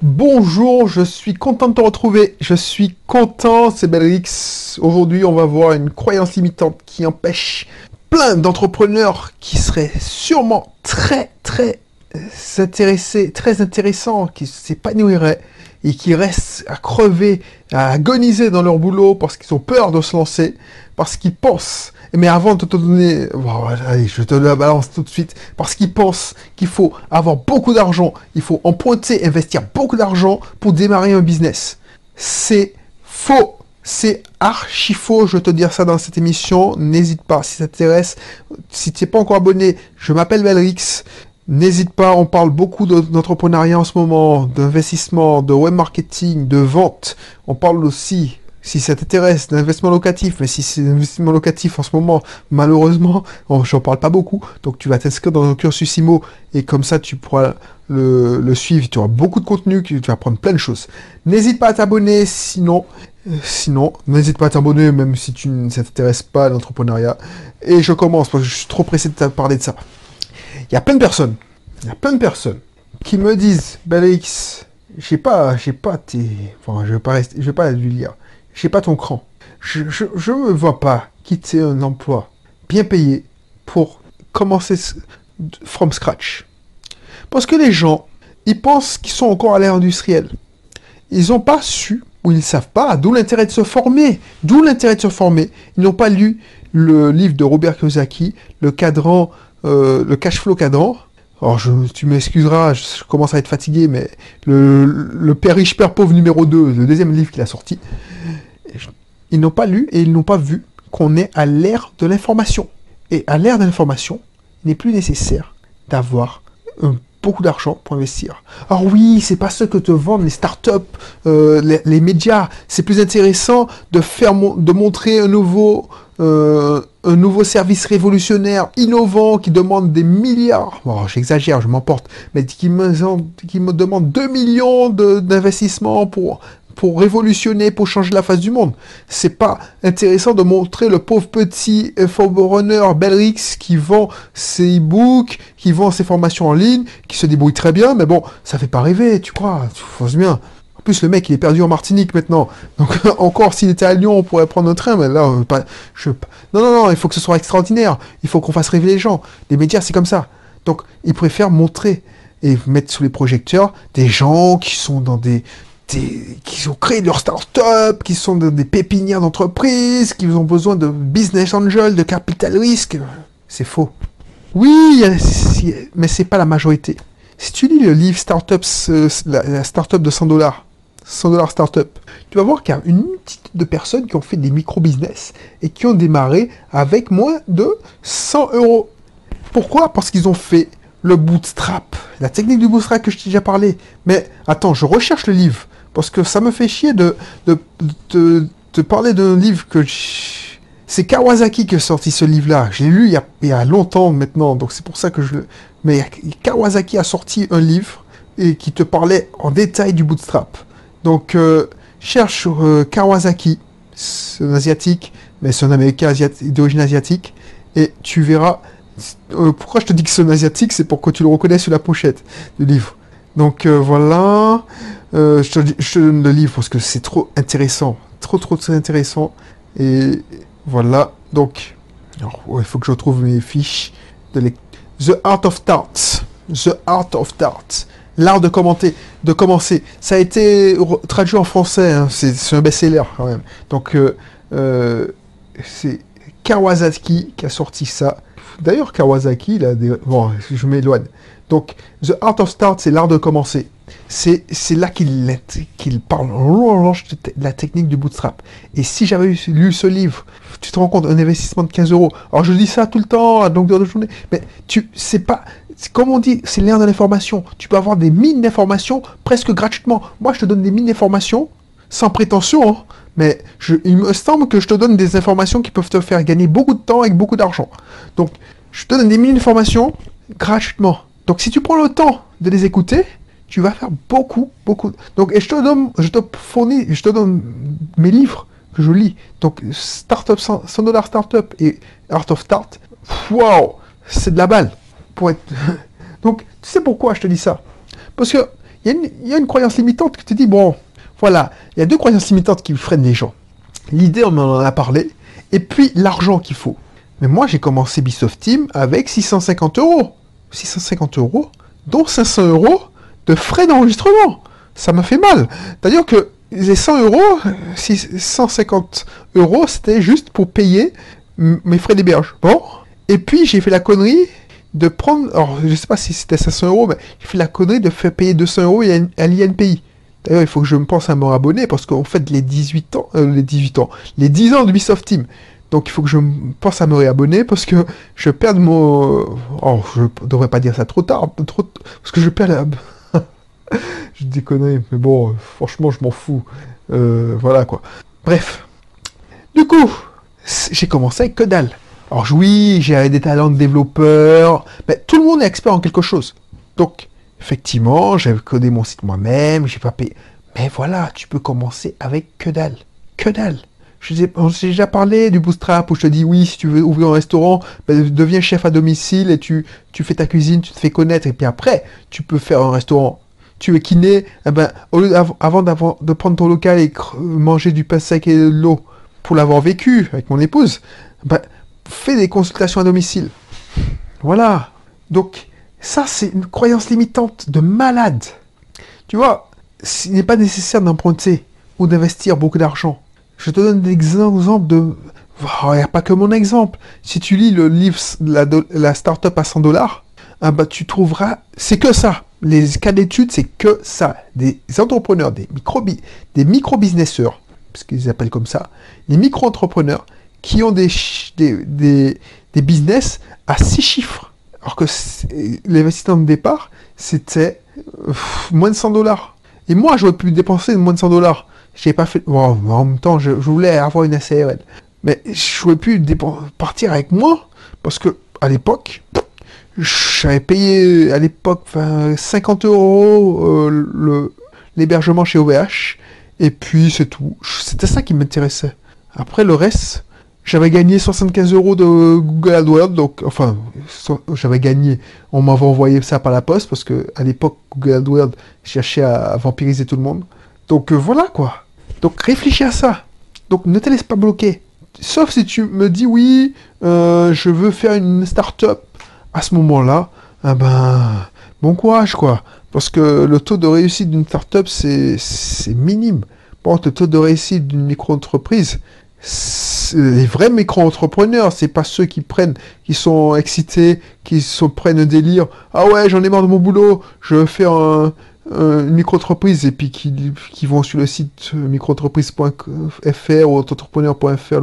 Bonjour, je suis content de te retrouver. Je suis content, c'est Belrix. Aujourd'hui, on va voir une croyance limitante qui empêche plein d'entrepreneurs qui seraient sûrement très, très intéressés, très intéressants, qui s'épanouiraient et qui restent à crever, à agoniser dans leur boulot parce qu'ils ont peur de se lancer, parce qu'ils pensent mais avant de te donner, allez, je te la balance tout de suite, parce qu'ils pensent qu'il faut avoir beaucoup d'argent, il faut emprunter, investir beaucoup d'argent pour démarrer un business. C'est faux. C'est archi faux, je te dire ça dans cette émission. N'hésite pas, si ça t'intéresse. Si tu n'es pas encore abonné, je m'appelle Belrix. N'hésite pas, on parle beaucoup d'entrepreneuriat en ce moment, d'investissement, de web marketing, de vente. On parle aussi si ça t'intéresse, l'investissement locatif, mais si c'est l'investissement locatif en ce moment, malheureusement, j'en parle pas beaucoup, donc tu vas t'inscrire dans un cursus IMO, et comme ça tu pourras le, suivre, tu auras beaucoup de contenu, tu vas apprendre plein de choses. N'hésite pas à t'abonner, sinon, euh, sinon, n'hésite pas à t'abonner, même si tu ne t'intéresses pas à l'entrepreneuriat. Et je commence, parce que je suis trop pressé de te parler de ça. Il y a plein de personnes, il y a plein de personnes qui me disent, X, j'ai pas, j'ai pas tes, enfin, je vais pas rester, je vais pas lui lire j'ai pas ton cran. Je ne me vois pas quitter un emploi bien payé pour commencer from scratch. Parce que les gens, ils pensent qu'ils sont encore à l'ère industrielle. Ils n'ont pas su, ou ils ne savent pas, d'où l'intérêt de se former. D'où l'intérêt de se former. Ils n'ont pas lu le livre de Robert Kiyosaki, le cadran, euh, le cash flow cadran. Alors, je, tu m'excuseras, je, commence à être fatigué, mais le, le Père riche, Père pauvre numéro 2, le deuxième livre qu'il a sorti, ils n'ont pas lu et ils n'ont pas vu qu'on est à l'ère de l'information. Et à l'ère de l'information, il n'est plus nécessaire d'avoir beaucoup d'argent pour investir. Alors oui, c'est pas ce que te vendent les startups, euh, les, médias. C'est plus intéressant de faire, de montrer un nouveau, euh, un nouveau service révolutionnaire, innovant, qui demande des milliards. Bon, j'exagère, je m'emporte, mais qui me, qui me demande 2 millions d'investissements pour pour révolutionner, pour changer la face du monde. C'est pas intéressant de montrer le pauvre petit runner Belrix qui vend ses e-books, qui vend ses formations en ligne, qui se débrouille très bien, mais bon, ça fait pas rêver, tu crois, tu forces bien. En plus, le mec, il est perdu en Martinique maintenant. Donc, encore, s'il était à Lyon, on pourrait prendre un train, mais là, euh, pas, je, non, non, non, il faut que ce soit extraordinaire. Il faut qu'on fasse rêver les gens. Les médias, c'est comme ça. Donc, ils préfèrent montrer et mettre sous les projecteurs des gens qui sont dans des, qui ont créé leur start-up, qui sont des pépinières d'entreprise, qui ont besoin de business angel, de capital risque. C'est faux. Oui, mais c'est pas la majorité. Si tu lis le livre Startups, euh, la, start-up de 100 dollars, 100 dollars start-up, tu vas voir qu'il y a une multitude de personnes qui ont fait des micro-business et qui ont démarré avec moins de 100 euros. Pourquoi? Parce qu'ils ont fait le bootstrap, la technique du bootstrap que je t'ai déjà parlé. Mais attends, je recherche le livre. Parce que ça me fait chier de, de, parler d'un livre que... C'est Kawasaki qui a sorti ce livre-là. J'ai lu il y, a, longtemps maintenant, donc c'est pour ça que je le... Mais Kawasaki a sorti un livre et qui te parlait en détail du bootstrap. Donc euh, cherche euh, Kawasaki, c'est un asiatique, mais c'est un américain d'origine asiatique, et tu verras... Euh, pourquoi je te dis que c'est un asiatique C'est pour que tu le reconnaisses sur la pochette du livre. Donc voilà. Euh, je, te, donne le livre parce que c'est trop intéressant. Trop, trop, très intéressant. Et voilà. Donc, il faut que je retrouve mes fiches. De The Art of Start. The Art of Start. L'art de commenter, de commencer. Ça a été traduit en français. Hein. C'est un best-seller quand même. Donc, euh, euh, c'est Kawasaki qui a sorti ça. D'ailleurs, Kawasaki, il a. Bon, je m'éloigne. Donc, The Art of Start, c'est l'art de commencer. C'est là qu'il qu'il parle de la technique du bootstrap. Et si j'avais lu ce livre, tu te rends compte, un investissement de 15 euros. Alors je dis ça tout le temps, à longueur de journée, mais tu sais pas, comme on dit, c'est l'air de l'information. Tu peux avoir des mines d'informations presque gratuitement. Moi, je te donne des mines d'informations sans prétention, hein. mais il me semble que je te donne des informations qui peuvent te faire gagner beaucoup de temps avec beaucoup d'argent. Donc, je te donne des mines d'informations gratuitement. Donc, si tu prends le temps de les écouter, tu vas faire beaucoup, beaucoup. Donc, et je te donne, je te donne mes livres que je lis. Donc, Startup 100, 100 dollars Startup et Art of Start. Waouh, c'est de la balle. Pour. Donc, tu sais pourquoi je te dis ça? Parce que il y, a une croyance limitante qui te dit, bon, voilà, il y a deux croyances limitantes qui freinent les gens. L'idée, on en a parlé, et puis l'argent qu'il faut. Mais moi, j'ai commencé Bisoft Team avec 650 euros. 650 euros, dont 500 euros de frais d'enregistrement. Ça m'a fait mal. C'est-à-dire que les 100 euros, 150 euros, c'était juste pour payer mes frais d'héberge. Bon. Et puis, j'ai fait la connerie de prendre, alors je sais pas si c'était 500 euros, mais j'ai fait la connerie de faire payer 200 euros à l'INPI. D'ailleurs, il faut que je me pense à me rabonner parce qu'en fait, les 18 ans, euh, les 18 ans, les 10 ans de Ubisoft Team. Donc, il faut que je pense à me réabonner parce que je perds mon. Oh, je devrais pas dire ça trop tard, trop... parce que je perds la. je déconne, mais bon, franchement, je m'en fous. Euh, voilà quoi. Bref. Du coup, j'ai commencé avec que dalle. Alors oui, j'ai des talents de développeur, mais tout le monde est expert en quelque chose. Donc, effectivement, j'ai codé mon site moi-même, j'ai pas payé. Mais voilà, tu peux commencer avec que dalle. Que dalle. Je j'ai déjà parlé du bootstrap où je te dis oui, si tu veux ouvrir un restaurant, ben, deviens chef à domicile et tu, tu fais ta cuisine, tu te fais connaître et puis après, tu peux faire un restaurant. Tu es kiné, eh ben, au lieu avant de prendre ton local et manger du pain sec et de l'eau pour l'avoir vécu avec mon épouse, ben, fais des consultations à domicile. Voilà. Donc, ça, c'est une croyance limitante de malade. Tu vois, il n'est pas nécessaire d'emprunter ou d'investir beaucoup d'argent. Je te donne des exemples de... Il n'y a pas que mon exemple. Si tu lis le livre La, la Startup à 100 dollars, ah bah, tu trouveras... C'est que ça. Les cas d'études, c'est que ça. Des entrepreneurs, des micro-businesseurs, des micro parce qu'ils appellent comme ça, les micro-entrepreneurs qui ont des, des, des, business à 6 chiffres. Alors que l'investissement de départ, c'était moins de 100 dollars. Et moi, j'aurais pu dépenser moins de 100 dollars. J'ai pas fait. en même temps, je, voulais avoir une SARL. Mais j'aurais pu partir avec moi parce que à l'époque, j'avais payé à l'époque 50 euros euh, l'hébergement chez OVH. Et puis c'est tout. C'était ça qui m'intéressait. Après le reste, j'avais gagné 75 euros de Google AdWords, donc enfin, j'avais gagné. On m'avait envoyé ça par la poste parce que à l'époque, Google AdWords cherchait à, vampiriser tout le monde. Donc euh, voilà quoi. Donc réfléchis à ça. Donc ne te laisse pas bloquer. Sauf si tu me dis oui, euh, je veux faire une start-up. À ce moment-là, ah ben, bon courage quoi. Parce que le taux de réussite d'une start-up, c'est minime. Bon, le taux de réussite d'une micro-entreprise, les vrais micro-entrepreneurs, c'est pas ceux qui prennent, qui sont excités, qui se prennent un délire. Ah ouais, j'en ai marre de mon boulot, je veux faire une micro-entreprise et puis qui, qui, vont sur le site micro-entreprise.fr ou entrepreneur.fr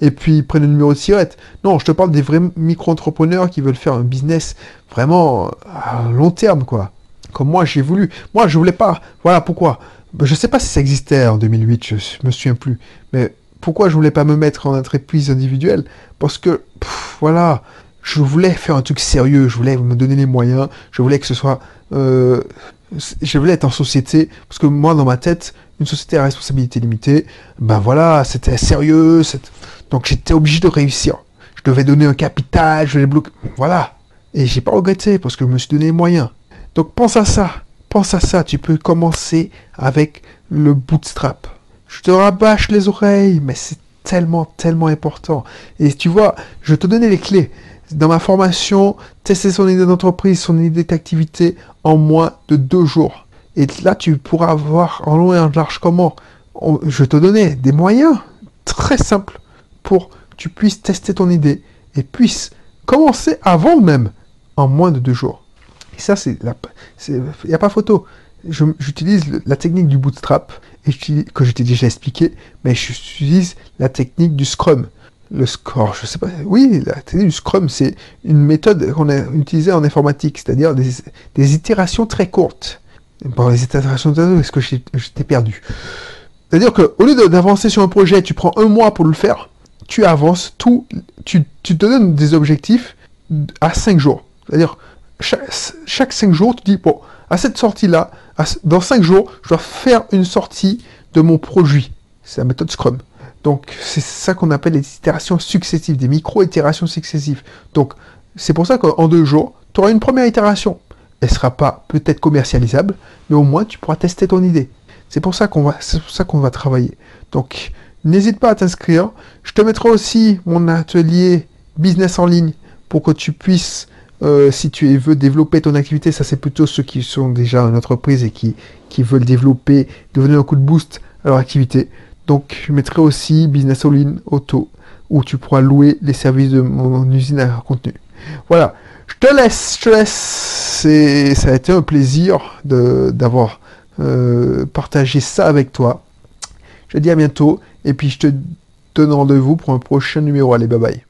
et puis ils prennent le numéro de sirette. Non, je te parle des vrais micro-entrepreneurs qui veulent faire un business vraiment à long terme, quoi. Comme moi, j'ai voulu. Moi, je voulais pas. Voilà pourquoi. Je sais pas si ça existait en 2008, je me souviens plus. Mais pourquoi je voulais pas me mettre en entreprise individuelle? Parce que, voilà, je voulais faire un truc sérieux, je voulais me donner les moyens, je voulais que ce soit... Euh, je voulais être en société, parce que moi, dans ma tête, une société à responsabilité limitée, ben voilà, c'était sérieux, donc j'étais obligé de réussir. Je devais donner un capital, je devais bloquer... Voilà. Et j'ai pas regretté, parce que je me suis donné les moyens. Donc pense à ça, pense à ça, tu peux commencer avec le bootstrap. Je te rabâche les oreilles, mais c'est tellement, tellement important. Et tu vois, je te donnais les clés. Dans ma formation, tester son idée d'entreprise, son idée d'activité en moins de deux jours. Et là, tu pourras voir en long et en large comment. Je te donnais des moyens très simples pour que tu puisses tester ton idée et puisses commencer avant même, en moins de deux jours. Et ça, c'est il n'y a pas photo. J'utilise la technique du bootstrap que je t'ai déjà expliqué, mais j'utilise la technique du Scrum. Le score, je sais pas. Oui, la technique du Scrum, c'est une méthode qu'on a utilisée en informatique, c'est-à-dire des, itérations très courtes. Bon, les itérations est-ce que je t'ai perdu? C'est-à-dire qu'au lieu d'avancer sur un projet, tu prends un mois pour le faire, tu avances tout, tu, tu te donnes des objectifs à 5 jours. C'est-à-dire, chaque, 5 jours, tu dis, bon, à cette sortie-là, dans 5 jours, je dois faire une sortie de mon produit. C'est la méthode Scrum. Donc, c'est ça qu'on appelle les itérations successives, des micro-itérations successives. Donc, c'est pour ça qu'en deux jours, tu auras une première itération. elle sera pas peut-être commercialisable, mais au moins tu pourras tester ton idée. C'est pour ça qu'on va travailler. Donc, n'hésite pas à t'inscrire. Je te mettrai aussi mon atelier business en ligne pour que tu puisses, euh, si tu veux développer ton activité, ça c'est plutôt ceux qui sont déjà en entreprise et qui, qui veulent développer, donner un coup de boost à leur activité. Donc, je mettrai aussi business en ligne auto où tu pourras louer les services de mon usine à contenu. Voilà. Je te laisse, je te laisse. ça a été un plaisir d'avoir euh, partagé ça avec toi. Je te dis à bientôt et puis je te donne rendez-vous pour un prochain numéro. Allez, bye bye.